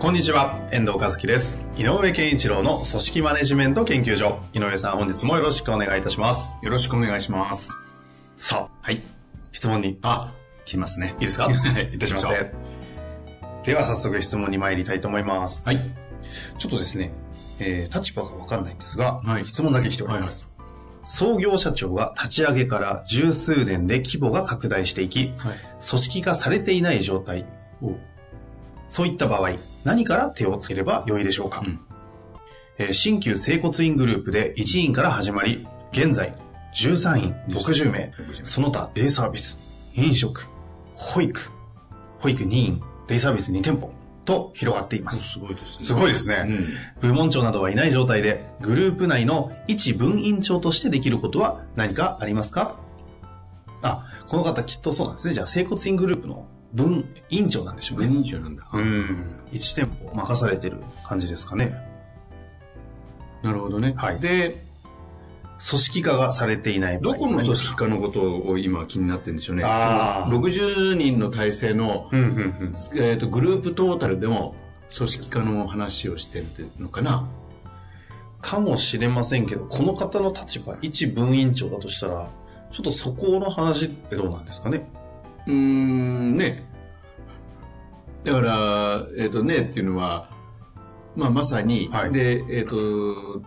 こんにちは、遠藤和樹です。井上健一郎の組織マネジメント研究所。井上さん、本日もよろしくお願いいたします。よろしくお願いします。さあ、はい。質問に、あ、来ますね。いいですか？はい、いってしまっ行きて。では、早速質問に参りたいと思います。はい。ちょっとですね、えー、立場がわかんないんですが、はい質問だけ来ております。創業社長が立ち上げから十数年で規模が拡大していき、はい。組織化されていない状態。そういった場合、何から手をつければよいでしょうか、うんえー新旧整骨院グループで1院から始まり、現在13院60名、その他デイサービス、飲食、保育、保育2院、デイサービス2店舗と広がっています。すごいですね。すごいですね。部門長などはいない状態で、グループ内の一分院長としてできることは何かありますか？あ、この方きっとそうなんですね。じゃあ、整骨院グループの分院長なんでしょう分ね。人長なんだ。うん。1店舗任されてる感じですかね。なるほどね。はいで、組織化がされていないどこの組織化のことを今気になってるんでしょうね。あーその60人の体制の、うんうんうん。えー、とグループトータルでも組織化の話をしてるのかな。かもしれませんけど、この方の立場、一分院長だとしたら、ちょっとそこの話ってどうなんですかね。うーん、ね。だから、えっ、とねっていうのは、まあまさに、はいで、えっ、と、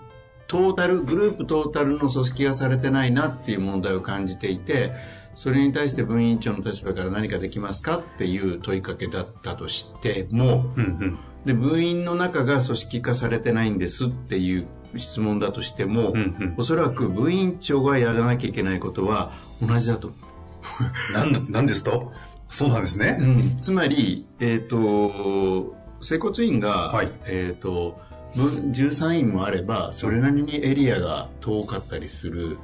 トータル、グループトータルの組織がされてないなっていう問題を感じていて、それに対して分院長の立場から何かできますかっていう問いかけだったとしても、うんうん。で、部員の中が組織化されてないんですっていう質問だとしても、うんうん。おそらく部員長がやらなきゃいけないことは同じだと思う。なんだ、なんですと？そうなんですね。うん、つまり、えっ、と、整骨院が、はいえっ、と、分13院もあれば、それなりにエリアが遠かったりする、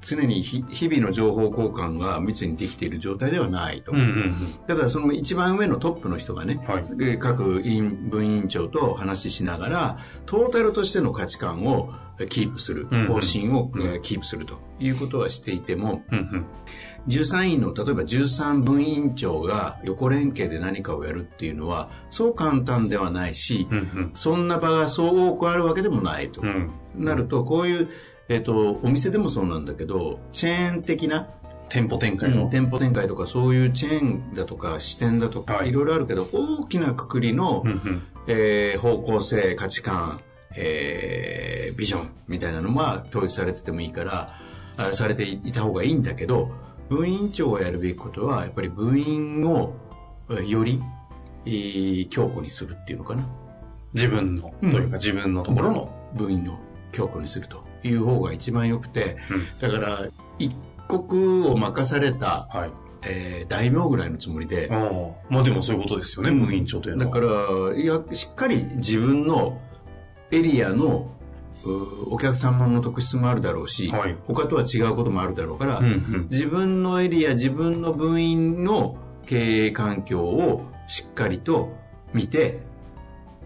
常にひ日々の情報交換が密にできている状態ではないと。うんうんうん。ただその一番上のトップの人がね、はいで各院分院長と話ししながら、トータルとしての価値観をえキープする、うんうん方針をキープするということはしていても、うんうん。13位の例えば13分委員長が横連携で何かをやるっていうのはそう簡単ではないし、うんうん。そんな場がそう多くあるわけでもないと、うん。なるとこういう、えっとお店でもそうなんだけどチェーン的な、店舗展開の。店舗展開とかそういうチェーンだとか支店だとか、はいい、ろいろあるけど大きなくくりの、うんうん。えー方向性価値観、えービジョンみたいなのは統一されててもいいからあされていた方がいいんだけど分院長がやるべきことはやっぱり分院をえーより、えー強固にするっていうのかな自分の、うんというか自分のところの。分院を強固にするという方が一番良くてうんだから一国を任された、はい。えー大名ぐらいのつもりでああ。まあでもそういうことですよね、うん部員長というのは。だからいやしっかり自分のエリアのうお客様の特質もあるだろうし、はい他とは違うこともあるだろうから、うんうん。自分のエリア自分の部員の経営環境をしっかりと見て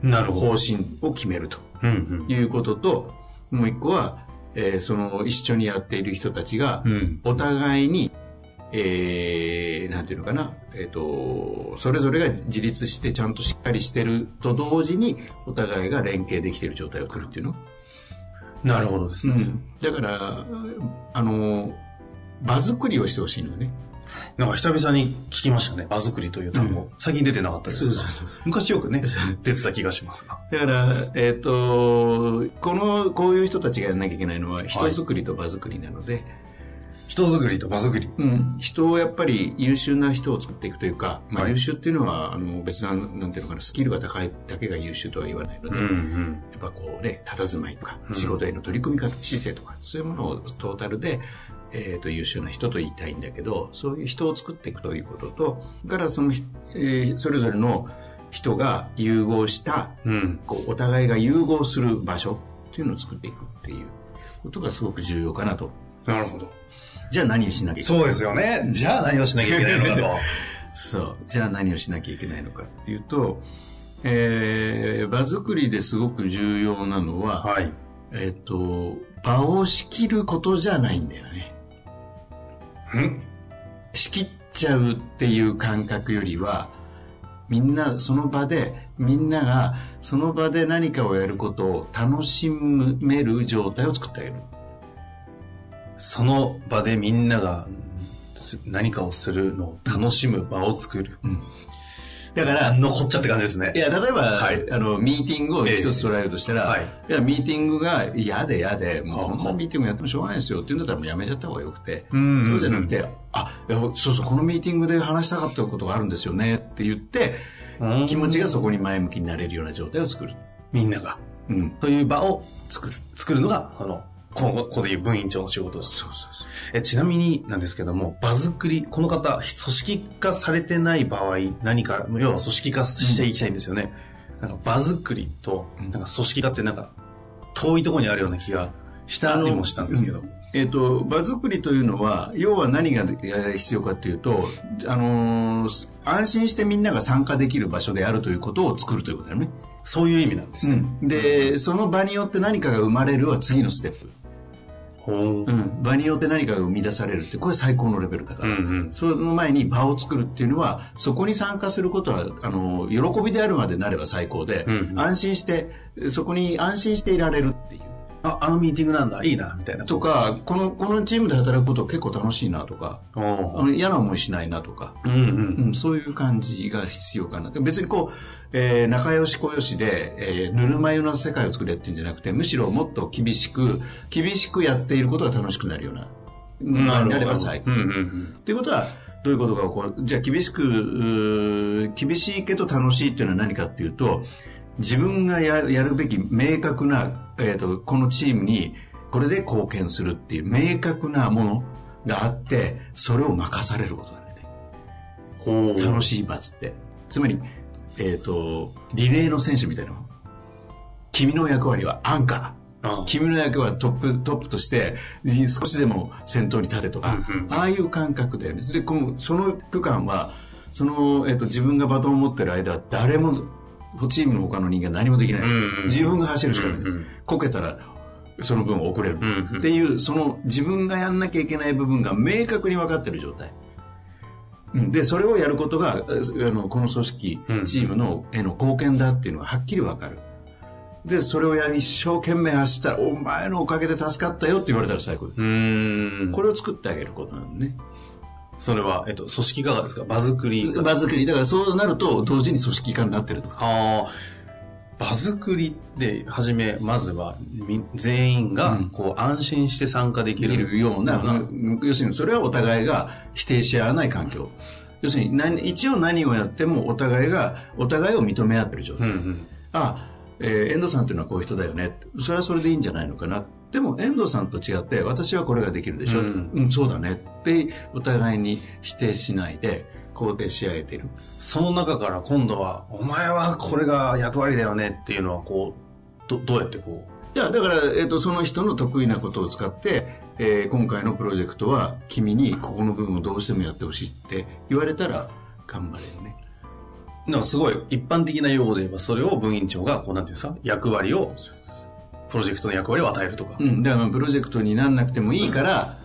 なる。方針を決めるとうんいうことともう一個は、えーその一緒にやっている人たちが。お互いに、えー、なんていうのかな、えっ、と、それぞれが自立してちゃんとしっかりしてると同時に、お互いが連携できている状態を作るっていうの？なるほどですね。だから、あの、場作りをしてほしいのよね。なんか久々に聞きましたね、場作りという単語。うん最近出てなかったですがそうそうそう昔よくね、出てた気がしますが。だから、えっ、と、この、こういう人たちがやらなきゃいけないのは、人作りと場作りなので、人作りと場作り。うん、人をやっぱり優秀な人を作っていくというか、まあ、はい優秀っていうのは、あの別な、なんていうのかな、スキルが高いだけが優秀とは言わないので、んやっぱこうね、佇まいとかう、ん仕事への取り組み方、姿勢とか、そういうものをトータルで、ええー、と優秀な人と言いたいんだけど、そういう人を作っていくということと、からその、えーそれぞれの人が融合した、うん。こうお互いが融合する場所っていうのを作っていくっていうことがすごく重要かなと。なるほど。じゃあ何をしなきゃいけないそうですよね。じゃあ何をしなきゃいけないのかと。そう。じゃあ何をしなきゃいけないのかっていうと、えー、場作りですごく重要なのは、はい。えっ、と、場を仕切ることじゃないんだよね。ん？仕切っちゃうっていう感覚よりは、みんなその場で、みんながその場で何かをやることを楽しめる状態を作ってあげる。その場でみんながす何かをするのを楽しむ場を作る。だから、残っちゃって感じですねい。や、例えば、はいあの、ミーティングを一つ捉えるとしたら、はいいや、ミーティングが嫌で嫌で、もうあこんなミーティングやってもしょうがないですよっていうんだったらもうやめちゃった方がよくて、うんそうじゃなくて、あ、そうそう、このミーティングで話したかったことがあるんですよねって言って、うん気持ちがそこに前向きになれるような状態を作る。みんなが。うん。という場を作る。作るのが、あの、ここここでいう分院長の仕事。そうそうえちなみになんですけども、場作り、この方、組織化されてない場合、何か、要は組織化していきたいんですよね。なんか場作りと、うんなんか組織化ってなんか、遠いところにあるような気がしたりもしたんですけど。えっ、と、場作りというのは、要は何が必要かというと、あのー安心してみんなが参加できる場所であるということを作るということだよね。そういう意味なんですね。で、その場によって何かが生まれるは次のステップ。ほううん、場によって何かが生み出されるってこれ最高のレベルだから、うんうん。その前に場を作るっていうのはそこに参加することはあの喜びであるまでなれば最高で、うんうん。安心してそこに安心していられるあ、あのミーティングなんだ、いいな、みたいな。とかこのこのチームで働くこと結構楽しいなとかおあーの嫌な思いしないなとか、うんうん。うん、そういう感じが必要かな。別にこう、えー仲良し小良しで、えーぬるま湯な世界を作れっていうんじゃなくてむしろもっと厳しく厳しくやっていることが楽しくなるようなななれば最高。うんうんうん。ということは、どういうことが起こる？じゃあ厳しく、厳しいけど楽しいっていうのは何かっていうと、自分がややるべき明確な、えー、とこのチームにこれで貢献するっていう明確なものがあって、それを任されることだよね。楽しい場つって。つまり、えっ、と、リレーの選手みたいなの。君の役割はアンカー。あ君の役はトップ、トップとして、少しでも先頭に立てとか、うんうんああいう感覚だよね。で、この、その区間は、その、えっ、と、自分がバトンを持ってる間、誰も、チームの他の人間何もできない。自分が走るしかない。こけたら、その分遅れる。っていう、その自分がやんなきゃいけない部分が明確に分かってる状態。うんで、それをやることが、えあのこの組織うん、チームのへの貢献だっていうのがはっきり分かる。で、それをや一生懸命走ったら、お前のおかげで助かったよって言われたら最高。これを作ってあげることなのね。それは、えっと、組織化ですか？場作り。場作り。だからそうなると、同時に組織化になってると。ああ、場作りで、はじめ、まずは、み全員がうん、こう、安心して参加できる。できるような、要するにそれはお互いが否定し合わない環境。要するに何、一応何をやってもお互いが、お互いを認め合ってる状態。うんうん。あ、えー遠藤さんというのはこういう人だよね。それはそれでいいんじゃないのかな。でも遠藤さんと違って私はこれができるでしょ。ううんん、そうだね。ってお互いに否定しないで肯定し合えている。その中から今度は、お前はこれが役割だよねっていうのは、こう、ど、どうやってこいや、だから、えっ、と、その人の得意なことを使って、えー今回のプロジェクトは君にここの部分をどうしてもやってほしいって言われたら頑張れるね。う、なんかすごい一般的な用語で言えば、それを分院長が、こう、なんていうんですか、役割を、プロジェクトの役割を与えるとか。うん、だからプロジェクトになんなくてもいいから、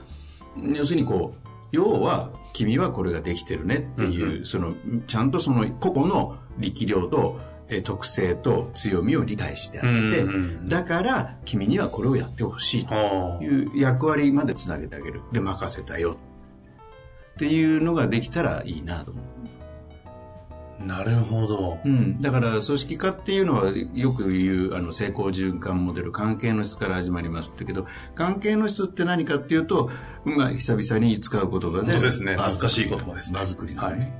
要するにこう、要は、君はこれができてるねっていう、うんうその、ちゃんとその個々の力量と、えー特性と強みを理解してあげて、うんうんうんだから君にはこれをやってほしいという役割までつなげてあげる。で、任せたよ。っていうのができたらいいなと思う。なるほど。うん、だから組織化っていうのはよく言うあの成功循環モデル関係の質から始まりますってけど関係の質って何かっていうと、まあ、久々に使う言葉で本当ですね。場懐かしい言葉ですね。場作りだね、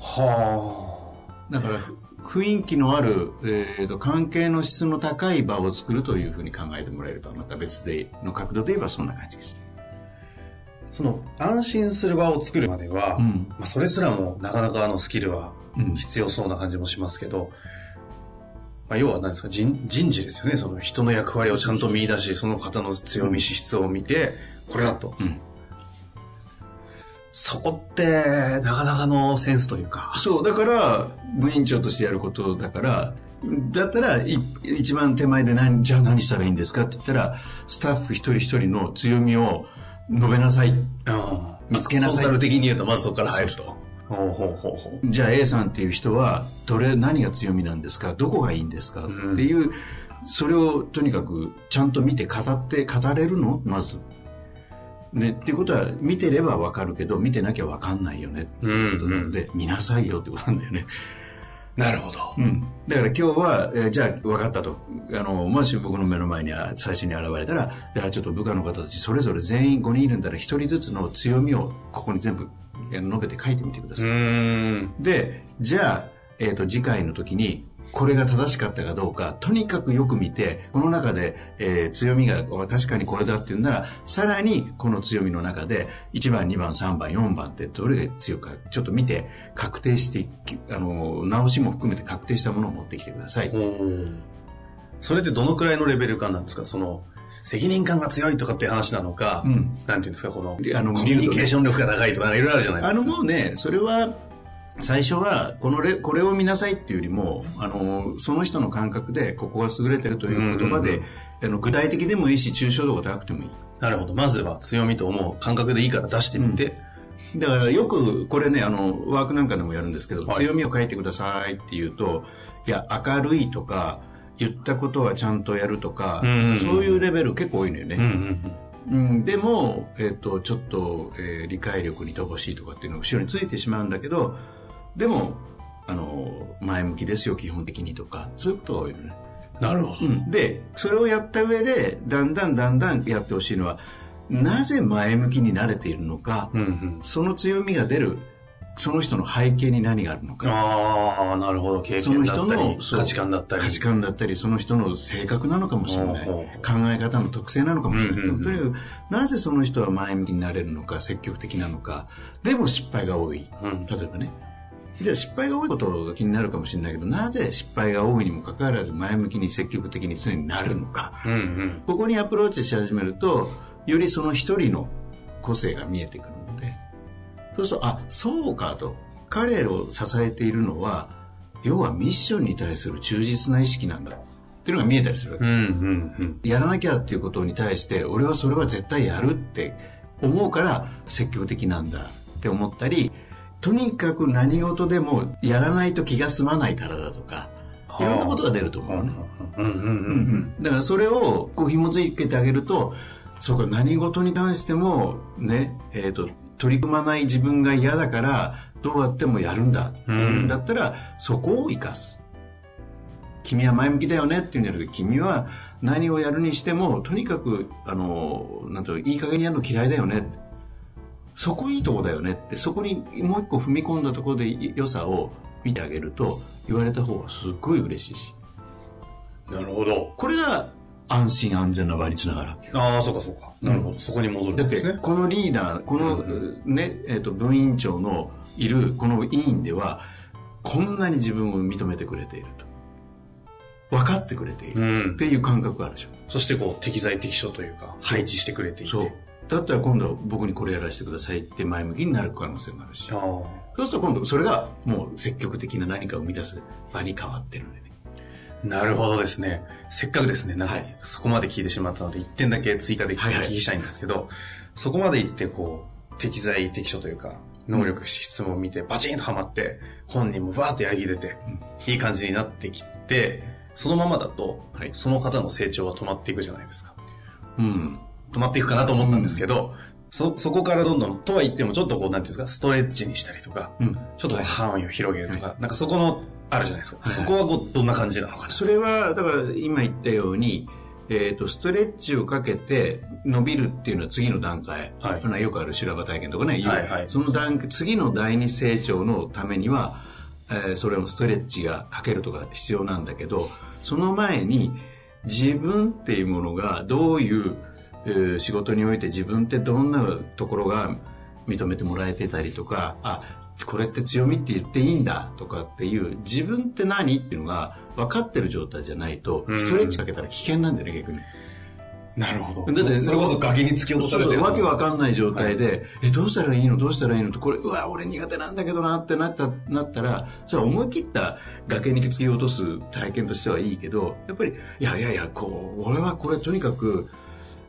はだから雰囲気のある、えーと、関係の質の高い場を作るというふうに考えてもらえればまた別での角度で言えばそんな感じですその安心する場を作るまでは、うん、まあ、それすらもなかなかあのスキルは必要そうな感じもしますけど、まあ、要は何ですか人人事ですよね。その人の役割をちゃんと見出しその方の強み資質を見てこれだと、うん、そこってなかなかのセンスというか。そうだから部員長としてやることだからだったら一番手前で何じゃあ何したらいいんですかって言ったらスタッフ一人一人の強みを述べなさい。見つけなさい。コンサル的に言うとまずそこから入ると。ほうほうほうほうじゃあ A さんっていう人はどれ何が強みなんですか？どこがいいんですか、うん、っていうそれをとにかくちゃんと見て語って語れるの？まず。ね、っていうことは見てればわかるけど見てなきゃわかんないよねっていうことなので、うんうん、見なさいよってことなんだよね。なるほど。うん。だから今日は、えー、じゃあ分かったと。あの、もし僕の目の前に最初に現れたら、じゃあちょっと部下の方たちそれぞれ全員5人いるんだら1人ずつの強みをここに全部述べて書いてみてください。で、じゃあ、えっ、ー、と、次回の時に、これが正しかったかどうか、とにかくよく見て、この中で、えー、強みが確かにこれだって言うんなら、さらにこの強みの中で、1番、2番、3番、4番ってどれが強いか、ちょっと見て、確定して、あの、直しも含めて確定したものを持ってきてください。それってどのくらいのレベル感なんですか？その、責任感が強いとかっていう話なのか、うん、なんていうんですか、この、あのコミュニケーション力が高いとか、いろいろあるじゃないですか。あのもうね、それは、最初はこのレこれを見なさいっていうよりもあのその人の感覚でここが優れてるという言葉で、あの具体的でもいいし抽象度が高くてもいい。なるほど。まずは強みと思う感覚でいいから出してみて、うん、だからよくこれねあのワークなんかでもやるんですけど、はい、強みを書いてくださいって言うといや明るいとか言ったことはちゃんとやるとか、そういうレベル結構多いのよね、うんうんうん、でも、えっ、ー、と、ちょっと、えー、理解力に乏しいとかっていうのが後ろについてしまうんだけど、でも、あの、前向きですよ、基本的にとか、そういうことが多いのね。なるほど、うん、で、それをやった上で、だんだんだんだんやってほしいのは、なぜ前向きになれているのか、うんうん、その強みが出る、その人の背景に何があるのか。ああ、なるほど。経験だったり、価値観だったり。価値観だったり、その人の性格なのかもしれない。考え方の特性なのかもしれない。うんうんうん、とにかく、なぜその人は前向きになれるのか、積極的なのか、でも失敗が多い。うん、例えばね。じゃあ失敗が多いことが気になるかもしれないけど、なぜ失敗が多いにもかかわらず前向きに積極的に常になるのか。うんうん、ここにアプローチし始めると、よりその一人の個性が見えてくるので、そうすると、あ、そうかと。彼らを支えているのは、要はミッションに対する忠実な意識なんだ。っていうのが見えたりするわけ、うんうんうん、やらなきゃっていうことに対して、俺はそれは絶対やるって思うから積極的なんだって思ったり、とにかく何事でもやらないと気が済まないからだとか、いろんなことが出ると思うね。だからそれをこう紐づけてあげると、そうか、何事に関してもね、えっ、ー、と、取り組まない自分が嫌だから、どうやってもやるんだ。うん、だったら、そこを生かす。君は前向きだよねっていうんじゃなくて、君は何をやるにしても、とにかく、あの、なんと、いい加減にやるの嫌いだよね。そこいいとこだよねってそこにもう一個踏み込んだところで良さを見てあげると言われた方がすっごい嬉しいし。なるほど。これが安心安全な場につながるああそうかそうか。なるほど、うん、そこに戻るんですね。だってこのリーダーこの、ねえーと、分院長のいるこの委員ではこんなに自分を認めてくれていると。分かってくれているっていう感覚があるでしょ、うん、そしてこう適材適所というか配置してくれていて。そうだったら今度は僕にこれやらせてくださいって前向きになる可能性もあるし。そうすると今度それがもう積極的な何かを生み出す場に変わってるんでね。なるほどですね。せっかくですね。なんかそこまで聞いてしまったので1点だけ追加でお聞きしたいんですけど、はいはい、そこまで言ってこう適材適所というか能力資質も見てバチンとはまって本人もバーッとやり出て、いい感じになってきてそのままだと、その方の成長は止まっていくじゃないですか。うん。止まっていくかなと思ったんですけど、そ、そこからどんどん、とは言ってもちょっとこう、なんていうんですか、ストレッチにしたりとか、うん、ちょっと範囲を広げるとか、はい、なんかそこの、あるじゃないですか。はい、そこはこう、どんな感じなのかな。それは、だから今言ったように、えっ、ー、と、ストレッチをかけて伸びるっていうのは次の段階。はい。よくある修羅場体験とかね、はいはい、その段階、次の第二成長のためには、えーそれもストレッチがかけるとか必要なんだけど、その前に自分っていうものがどういう、えー仕事において自分ってどんなところが認めてもらえてたりとか、あ、これって強みって言っていいんだとかっていう自分って何っていうのが分かってる状態じゃないと、うんストレッチかけたら危険なんだよね、逆に。なるほど。だってそれこそ崖に突き落とされてるわけわかんない状態で、え、どうしたらいいの？どうしたらいいの？って、これ、うわ、俺苦手なんだけどなってなった、なったら、それは思い切った崖に突き落とす体験としてはいいけど、やっぱり、いやいやいや、こう、俺はこれとにかく、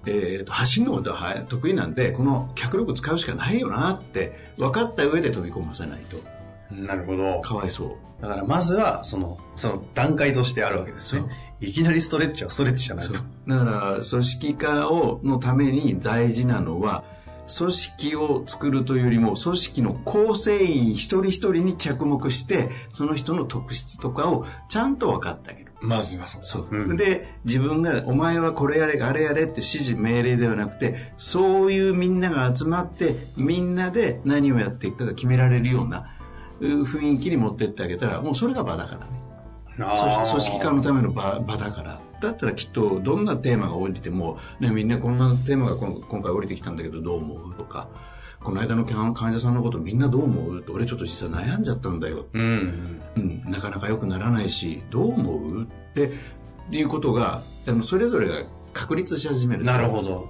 えーと、走るのがは得意なんで、この脚力使うしかないよなって、分かった上で飛び込ませないと、なるほど。かわいそう。だからまずは、その、その段階としてあるわけですね。いきなりストレッチはストレッチじゃないと。だから組織化をのために大事なのは組織を作るというよりも組織の構成員一人一人に着目してその人の特質とかをちゃんと分かってあげる。まずはそう。そう。うんで、自分が、お前はこれやれ、あれやれって指示命令ではなくて、そういうみんなが集まって、みんなで何をやっていくかが決められるようなう雰囲気に持ってってあげたら、もうそれが場だからね。組織化のための場場だからだったらきっとどんなテーマが降りても、ね、みんなこんなテーマが今今回降りてきたんだけどどう思うとかこの間の患患者さんのことみんなどう思う？俺ちょっと実は悩んじゃったんだよ、うん。うん、なかなか良くならないしどう思う？ってっていうことがあのそれぞれが確立し始めるなるほど。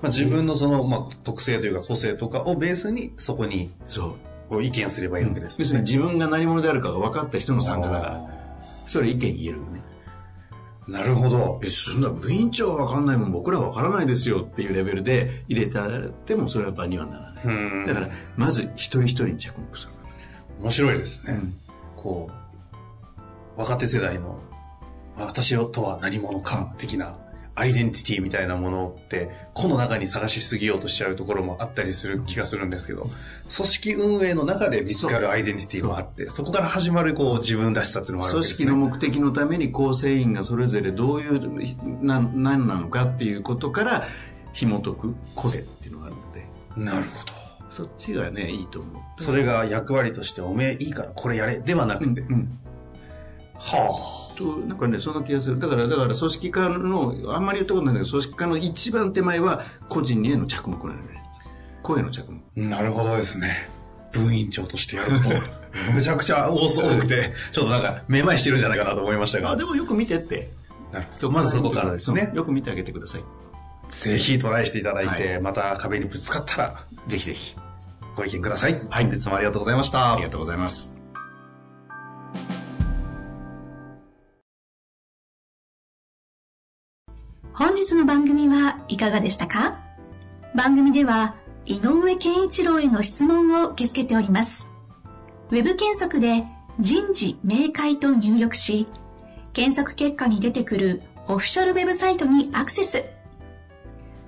まあ、自分のその、まあ、特性というか個性とかをベースにそこにそうこう意見すればいいわけです要するに自分が何者であるかが分かった人の参加だからら。それ意見言えるよねなるほど。え、そんな部員長は分かんないもん僕らは分からないですよっていうレベルで入れててもそれは場にはならない。うん。だから、まず一人一人に着目する。面白いですね。うんこう、若手世代の、私とは何者か的なアイデンティティみたいなものって、個の中に探しすぎようとしちゃうところもあったりする気がするんですけど、組織運営の中で見つかるアイデンティティもあって、そこから始まるこう自分らしさっていうのもあるわ組けですね。織の目的のために構成員がそれぞれどういう、な何なのかっていうことから紐解く個性っていうのがあるなるほど。そっちがね、いいと思う。それが役割として、おめえいいからこれやれではなくて、うん。はと、なんかね、そんな気がする。だから、だから組織化の、あんまり言ったことないんだけど、組織化の一番手前は個人への着目なのね。声の着目。あ、なるほどですね。分院長としてやると、むちゃくちゃ多そう多くて、ちょっとなんか、めまいしてるんじゃないかなと思いましたが。あ、でもよく見てって。なるほどまずそこからですね。よく見てあげてください。ぜひトライしていただいて、はまた壁にぶつかったら、ぜひぜひ。ご意見ください。はい、本日もありがとうございました。ありがとうございます。本日の番組はいかがでしたか？番組では井上健一郎への質問を受け付けております。ウェブ検索で人事明快と入力し、検索結果に出てくるオフィシャルウェブサイトにアクセス。